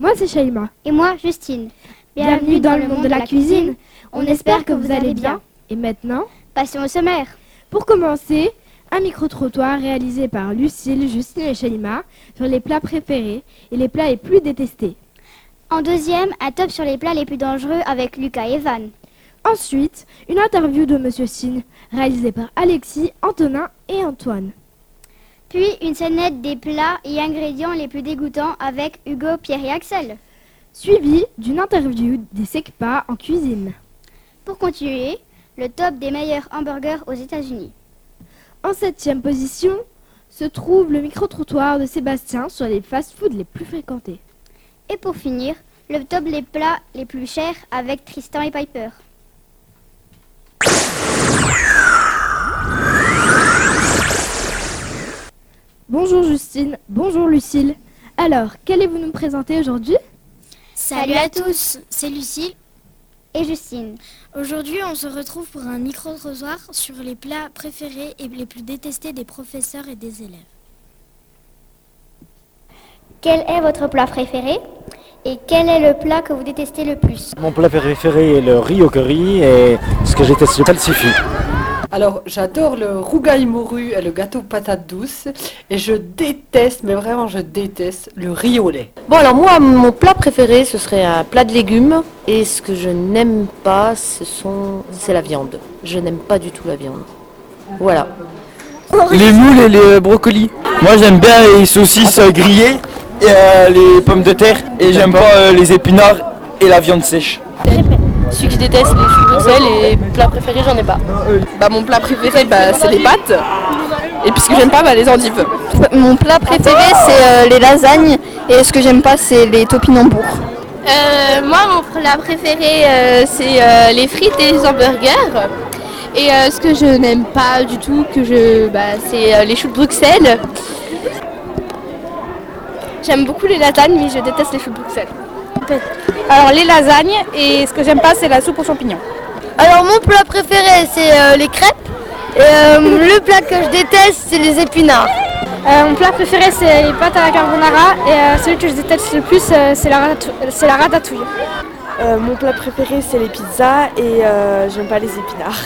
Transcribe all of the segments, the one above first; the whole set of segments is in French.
Moi, c'est Shaima. Et moi, Justine. Bienvenue, dans, le monde de la cuisine. On espère que vous allez bien. Et maintenant, passons au sommaire. Pour commencer, un micro-trottoir réalisé par Lucille, Justine et Shaima sur les plats préférés et les plats les plus détestés. En deuxième, un top sur les plats les plus dangereux avec Lucas et Evan. Ensuite, une interview de Monsieur Sin, réalisée par Alexis, Antonin et Antoine. Puis une scénette des plats et ingrédients les plus dégoûtants avec Hugo, Pierre et Axel. Suivi d'une interview des SECPA en cuisine. Pour continuer, le top des meilleurs hamburgers aux États-Unis. En septième position se trouve le micro-trottoir de Sébastien sur les fast-foods les plus fréquentés. Et pour finir, le top des plats les plus chers avec Tristan et Piper. Bonjour Justine, bonjour Lucille. Alors, qu'allez-vous nous présenter aujourd'hui? Salut à tous, c'est Lucille et Justine. Aujourd'hui, on se retrouve pour un micro-trottoir sur les plats préférés et les plus détestés des professeurs et des élèves. Quel est votre plat préféré? Et quel est le plat que vous détestez le plus? Mon plat préféré est le riz au curry et ce que je déteste le calcifie. Alors, j'adore le rougail morue et le gâteau patate douce. Et je déteste, mais vraiment je déteste, le riz au lait. Bon, alors moi, mon plat préféré, ce serait un plat de légumes. Et ce que je n'aime pas, ce sont, c'est la viande. Je n'aime pas du tout la viande. Voilà. Les moules et les brocolis. Moi, j'aime bien les saucisses grillées et euh, les pommes de terre. Et j'aime pas euh, les épinards et la viande sèche. Celui que je déteste, les choux Bruxelles et plat préféré, j'en ai pas. Bah, mon plat préféré, bah, c'est les pâtes. Et puis ce que j'aime pas, bah, les endives. Mon plat préféré, c'est euh, les lasagnes. Et ce que j'aime pas, c'est les topinambours. Euh, moi, mon plat préféré, euh, c'est les frites et les hamburgers. Et ce que je n'aime pas du tout, que je, bah, c'est les choux de Bruxelles. J'aime beaucoup les lasagnes, mais je déteste les choux de Bruxelles. Alors les lasagnes et ce que j'aime pas c'est la soupe aux champignons. Alors mon plat préféré c'est euh, les crêpes et euh, le plat que je déteste c'est les épinards. Euh, mon plat préféré c'est les pâtes à la carbonara et celui que je déteste le plus c'est la, la, ratatouille. mon plat préféré c'est les pizzas et j'aime pas les épinards.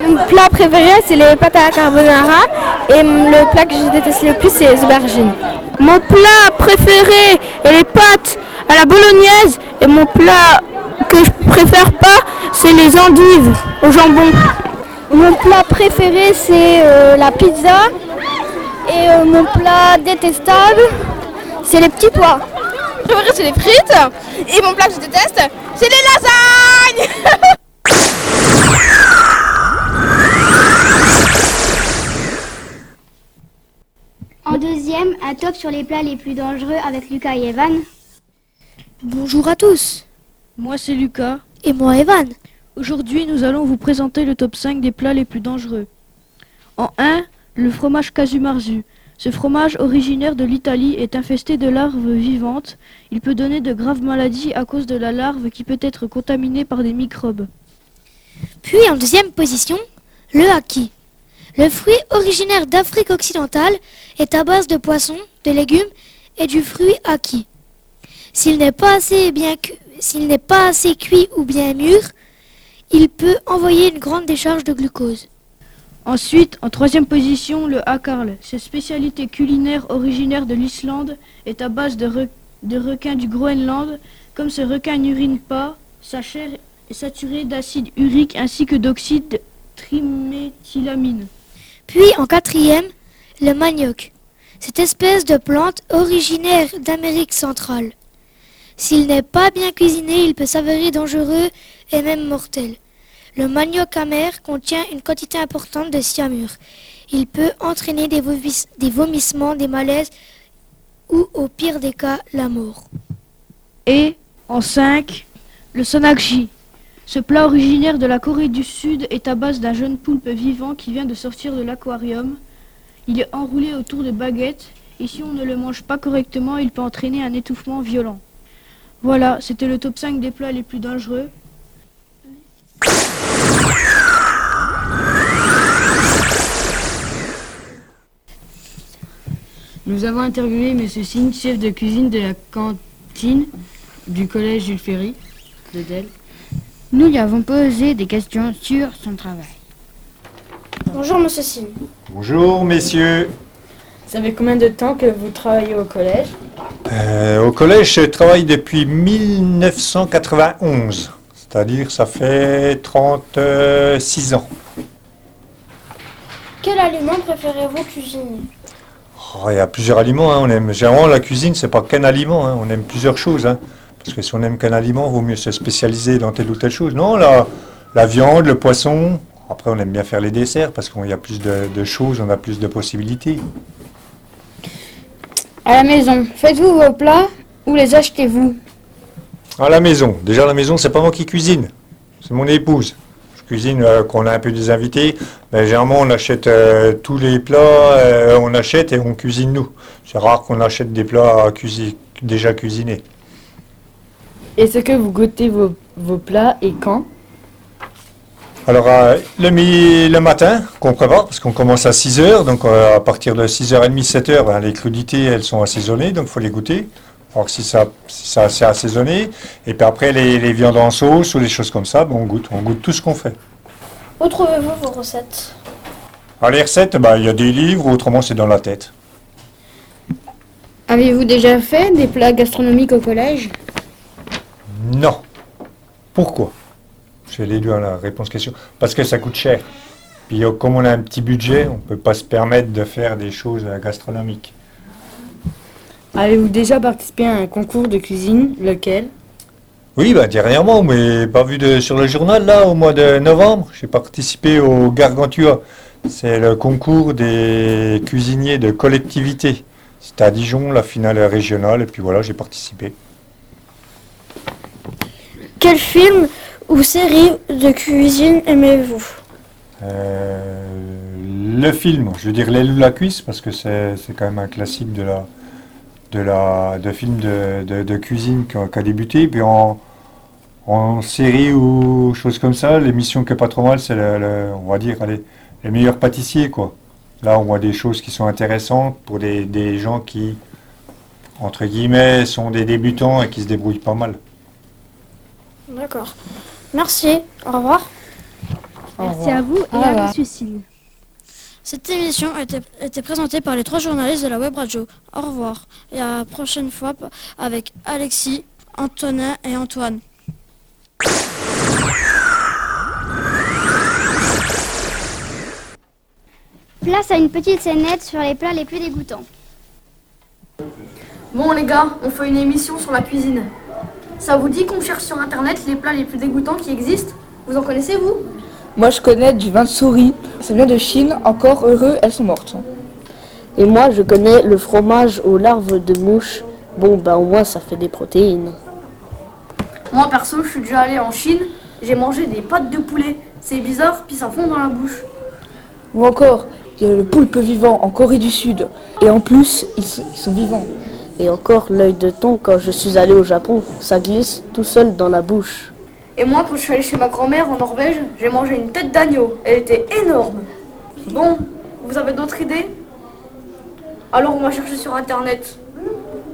Mon plat préféré c'est les pâtes à la carbonara et le plat que je déteste le plus c'est les aubergines. Mon plat préféré est les pâtes à la bolognaise et mon plat que je préfère pas, c'est les endives au jambon. Mon plat préféré, c'est euh, la pizza. Et euh, mon plat détestable, c'est les petits pois. Mon préféré, c'est les frites. Et mon plat que je déteste, c'est les lasagnes. en deuxième, un top sur les plats les plus dangereux avec Lucas et Evan. Bonjour à tous. Moi c'est Lucas. Et moi Evan. Aujourd'hui nous allons vous présenter le top 5 des plats les plus dangereux. En 1, le fromage Casumarzu. Ce fromage originaire de l'Italie est infesté de larves vivantes. Il peut donner de graves maladies à cause de la larve qui peut être contaminée par des microbes. Puis en deuxième position, le haki. Le fruit originaire d'Afrique occidentale est à base de poissons, de légumes et du fruit haki. S'il n'est pas assez bien s'il n'est pas assez cuit ou bien mûr, il peut envoyer une grande décharge de glucose. Ensuite, en troisième position, le hakarl. Cette spécialité culinaire originaire de l'Islande est à base de, de requins du Groenland. Comme ce requin n'urine pas, sa chair est saturée d'acide urique ainsi que d'oxyde triméthylamine. Puis en quatrième, le manioc. Cette espèce de plante originaire d'Amérique centrale. S'il n'est pas bien cuisiné, il peut s'avérer dangereux et même mortel. Le manioc amer contient une quantité importante de cyanure. Il peut entraîner des, vomissements, des malaises ou, au pire des cas, la mort. Et en 5, le sonakji. Ce plat originaire de la Corée du Sud est à base d'un jeune poulpe vivant qui vient de sortir de l'aquarium. Il est enroulé autour de baguettes et si on ne le mange pas correctement, il peut entraîner un étouffement violent. Voilà, c'était le top 5 des plats les plus dangereux. Nous avons interviewé M. Singh, chef de cuisine de la Tine, du collège Jules Ferry, de Delle. Nous lui avons posé des questions sur son travail. Bonjour Monsieur Sim. Bonjour messieurs. Ça fait combien de temps que vous travaillez au collège Euh, au collège, je travaille depuis 1991. C'est-à-dire, ça fait 36 ans. Quel aliment préférez-vous cuisiner Oh, il y a plusieurs aliments. hein. On aime, généralement, la cuisine, c'est pas qu'un aliment. hein. On aime plusieurs choses. hein. Parce que si on aime qu'un aliment, il vaut mieux se spécialiser dans telle ou telle chose. Non, la, la viande, le poisson. Après, on aime bien faire les desserts parce qu'il y a plus de, de choses, on a plus de possibilités. À la maison, faites-vous vos plats ou les achetez-vous À la maison. Déjà, à la maison, c'est pas moi qui cuisine. C'est mon épouse. Je cuisine euh, quand on a un peu des invités. Mais généralement, on achète euh, tous les plats, euh, on achète et on cuisine nous. C'est rare qu'on achète des plats cuisi- déjà cuisinés. Est-ce que vous goûtez vos, vos plats et quand Alors, euh, le, mi- le matin, qu'on prépare, parce qu'on commence à 6h, donc euh, à partir de 6h30, 7h, ben, les crudités, elles sont assaisonnées, donc il faut les goûter. Alors, si ça, si ça c'est assaisonné, et puis après, les, les viandes en sauce ou les choses comme ça, ben, on goûte. On goûte tout ce qu'on fait. Où trouvez-vous vos recettes? Alors, les recettes, ben, il y a des livres, autrement, c'est dans la tête. Avez-vous déjà fait des plats gastronomiques au collège? Non. Pourquoi? J'ai les deux à la réponse question. Parce que ça coûte cher. Puis euh, comme on a un petit budget, on ne peut pas se permettre de faire des choses euh, gastronomiques. Avez-vous déjà participé à un concours de cuisine? Lequel? Oui, bah, dernièrement, mais pas vu de, sur le journal, là, au mois de novembre, j'ai participé au Gargantua. C'est le concours des cuisiniers de collectivité. C'était à Dijon, la finale régionale, et puis voilà, j'ai participé. Quel film ou série de cuisine aimez-vous Euh, le film, je veux dire Les Loups la cuisse, parce que c'est quand même un classique de la de la de film de, de- de cuisine qui a, débuté. Puis en, en série ou choses comme ça, l'émission qui est pas trop mal, c'est le, le- on va dire allez, les meilleurs pâtissiers quoi. Là, on voit des choses qui sont intéressantes pour des, des gens qui entre guillemets sont des débutants et qui se débrouillent pas mal. D'accord. Merci. Au revoir. Merci à vous et Au à. Monsieur Sim. Cette émission a été, été présentée par les trois journalistes de la web radio. Au revoir et à la prochaine fois avec Alexis, Antonin et Antoine. Place à une petite scénette sur les plats les plus dégoûtants. Bon les gars, on fait une émission sur la cuisine. Ça vous dit qu'on cherche sur internet les plats les plus dégoûtants qui existent? Vous en connaissez vous? Moi, je connais du vin de souris. Ça vient de Chine. Encore heureux, elles sont mortes. Et moi, je connais le fromage aux larves de mouche. Bon, bah au moins, ça fait des protéines. Moi perso, je suis déjà allé en Chine, j'ai mangé des pâtes de poulet. C'est bizarre, puis ça fond dans la bouche. Ou encore, il y a le poulpe vivant en Corée du Sud. Et en plus, ils sont, ils sont vivants. Et encore, l'œil de thon, quand je suis allé au Japon, ça glisse tout seul dans la bouche. Et moi, quand je suis allé chez ma grand-mère en Norvège, j'ai mangé une tête d'agneau. Elle était énorme. Bon, vous avez d'autres idées? Alors on va chercher sur internet.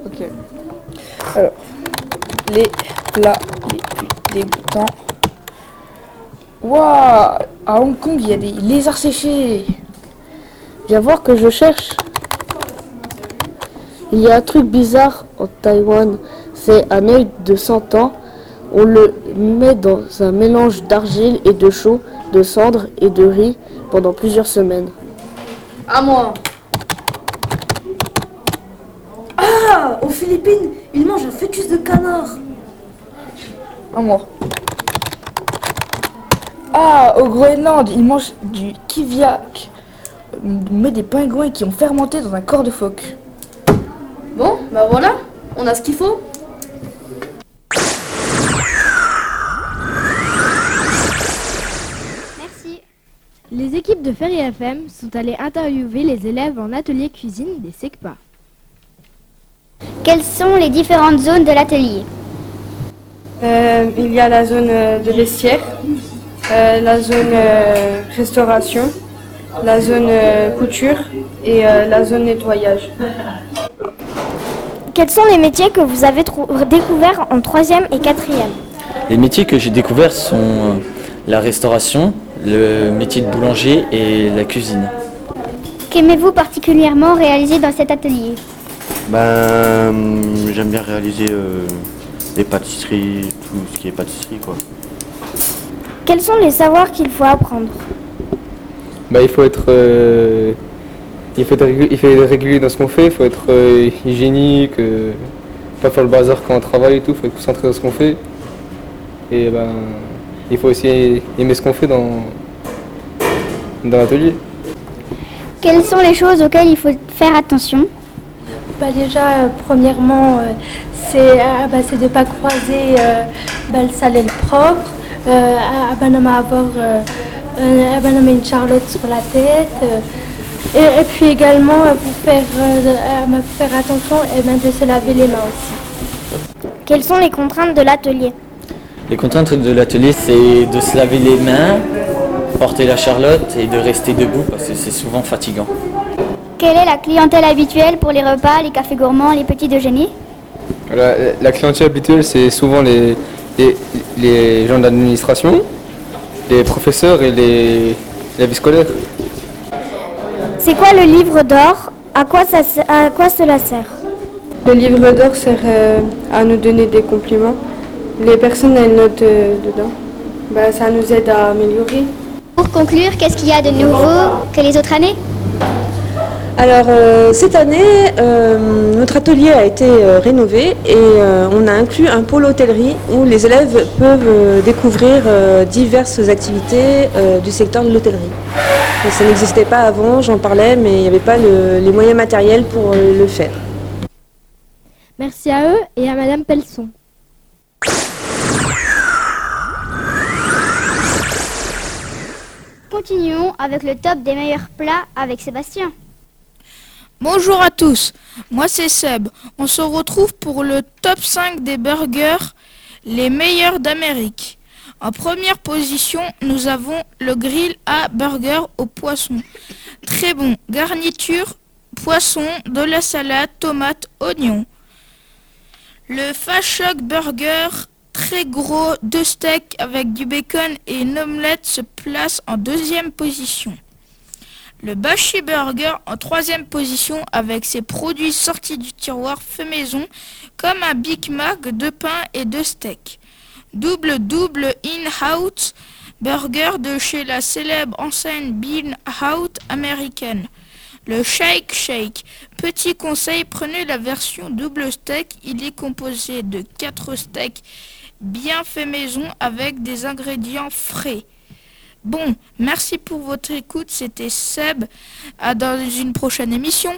Ok. Alors, les plats les plus dégoûtants. Waouh À Hong Kong, il y a des lézards séchés. Viens voir que je cherche. Il y a un truc bizarre en Taïwan. C'est un œil de 100 ans. On le met dans un mélange d'argile et de chaux, de cendres et de riz pendant plusieurs semaines. À moi. Ah Aux Philippines, ils mangent un fœtus de canard. À moi. Ah, au Groenland, ils mangent du kiviak. Met des pingouins qui ont fermenté dans un corps de phoque. Bah voilà, on a ce qu'il faut. Merci. Les équipes de Ferry FM sont allées interviewer les élèves en atelier cuisine des SECPA. Quelles sont les différentes zones de l'atelier Euh, il y a la zone euh, de vestiaire, euh, la zone euh, restauration, la zone euh, couture et euh, la zone nettoyage. Quels sont les métiers que vous avez découverts en troisième et quatrième Les métiers que j'ai découverts sont euh, la restauration, le métier de boulanger et la cuisine. Qu'aimez-vous particulièrement réaliser dans cet atelier Ben, j'aime bien réaliser euh, les pâtisseries, tout ce qui est pâtisserie quoi. Quels sont les savoirs qu'il faut apprendre bah, il faut être euh, il faut être, régulier, dans ce qu'on fait, il faut être euh, hygiénique, pas faire le bazar quand on travaille et tout, il faut être concentré dans ce qu'on fait. Et ben il faut aussi aimer ce qu'on fait dans, dans l'atelier. Quelles sont les choses auxquelles il faut faire attention? Bah Déjà, euh, premièrement, euh, c'est ah, bah, de ne pas croiser euh, bah, le sale et le propre, à, avoir une charlotte sur la tête. Et, puis également, pour faire, faire attention, et de se laver les mains aussi. Quelles sont les contraintes de l'atelier Les contraintes de l'atelier, c'est de se laver les mains, porter la charlotte et de rester debout parce que c'est souvent fatigant. Quelle est la clientèle habituelle pour les repas, les cafés gourmands, les petits déjeuners la, la, clientèle habituelle, c'est souvent les, les, gens d'administration, les professeurs et les, vie scolaires. C'est quoi le livre d'or? À quoi, ça, à quoi cela sert? Le livre d'or sert euh, à nous donner des compliments. Les personnes, elles notent euh, dedans. Bah, ça nous aide à améliorer. Pour conclure, qu'est-ce qu'il y a de nouveau que les autres années? Alors euh, cette année, euh, notre atelier a été euh, rénové et on a inclus un pôle hôtellerie où les élèves peuvent découvrir diverses activités du secteur de l'hôtellerie. Ça n'existait pas avant, j'en parlais, mais il n'y avait pas les moyens matériels pour le faire. Merci à eux et à Madame Pelson. Continuons avec le top des meilleurs plats avec Sébastien. Bonjour à tous, moi c'est Seb. On se retrouve pour le top 5 des burgers les meilleurs d'Amérique. En première position, nous avons le grill à burger au poisson. Très bon. Garniture, poisson, de la salade, tomate, oignon. Le Fashock Burger très gros, deux steaks avec du bacon et une omelette se place en deuxième position. Le Bashi Burger en troisième position avec ses produits sortis du tiroir fait maison comme un Big Mac, de pain et de steak. Double double in-house burger de chez la célèbre enseigne Bean Out américaine. Le Shake Shake. Petit conseil, prenez la version double steak. Il est composé de 4 steaks bien fait maison avec des ingrédients frais. Bon, merci pour votre écoute. C'était Seb. À dans une prochaine émission.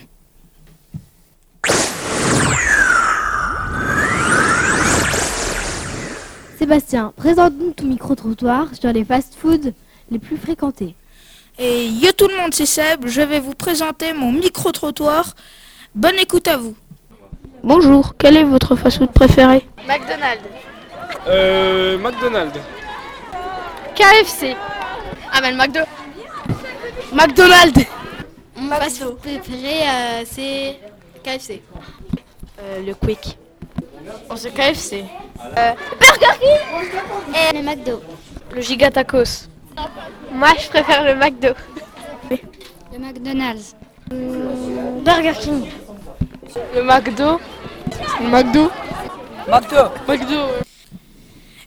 Sébastien, présente-nous ton micro-trottoir sur les fast-foods les plus fréquentés. Et yo tout le monde, c'est Seb. Je vais vous présenter mon micro-trottoir. Bonne écoute à vous. Bonjour, quel est votre fast-food préféré? McDonald's. Euh, McDonald's. KFC. Ah ben le McDo. McDonald's. Mon fast préféré, euh, c'est KFC. Euh, le Quick. Oh, c'est KFC. Euh, Burger King et le McDo. Le Giga Tacos. Moi, je préfère le McDo. Le McDonald's. Burger King. Le McDo. Le McDo. McDo. McDo.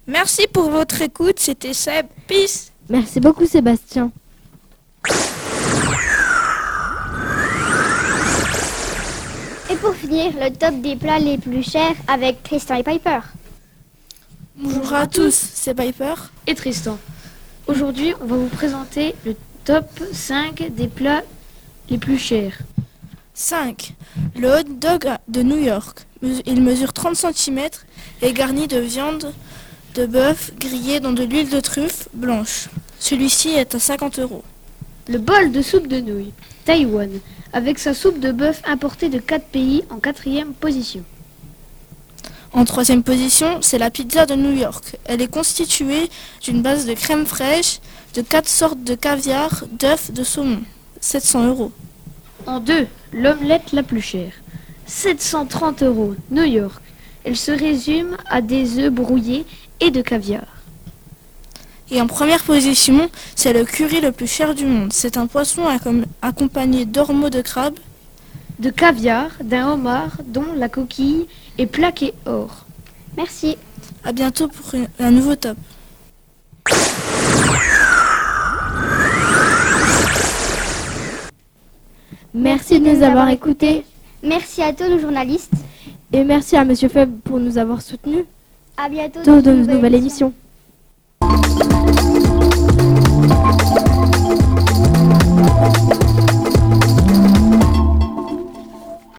Merci pour votre écoute, c'était Seb. Peace. Merci beaucoup Sébastien. Et pour finir, le top des plats les plus chers avec Tristan et Piper. Bonjour à tous, c'est Piper et Tristan. Aujourd'hui, on va vous présenter le top 5 des plats les plus chers. 5. Le hot dog de New York. Il mesure 30 cm et est garni de viande de bœuf grillé dans de l'huile de truffe blanche. Celui-ci est à 50 euros. Le bol de soupe de nouilles, Taïwan, avec sa soupe de bœuf importée de 4 pays en quatrième position. En troisième position, c'est la pizza de New York. Elle est constituée d'une base de crème fraîche, de quatre sortes de caviar, d'œufs, de saumon. 700 euros. En deux, l'omelette la plus chère. 730 euros, New York. Elle se résume à des œufs brouillés et de caviar. Et en première position, c'est le curry le plus cher du monde. C'est un poisson accom- accompagné d'ormeaux de crabe, De caviar, d'un homard dont la coquille est plaquée or. Merci. À bientôt pour une- un nouveau top. Merci de nous avoir écoutés. Merci à tous nos journalistes. Et merci à Monsieur Feb pour nous avoir soutenus. À bientôt Dans une nouvelle émission.